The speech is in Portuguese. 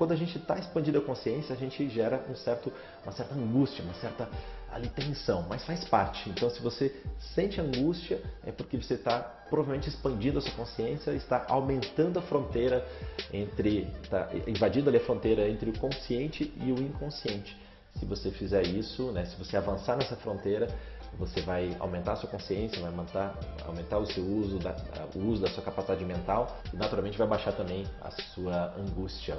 Quando a gente está expandindo a consciência, a gente gera um certo, uma certa angústia, uma certa ali tensão, mas faz parte. Então, se você sente angústia, é porque você está provavelmente expandindo a sua consciência, está aumentando a fronteira entre, está invadindo ali a fronteira entre o consciente e o inconsciente. Se você fizer isso, né, se você avançar nessa fronteira, você vai aumentar a sua consciência, vai aumentar, aumentar o seu uso, da, o uso da sua capacidade mental e naturalmente vai baixar também a sua angústia.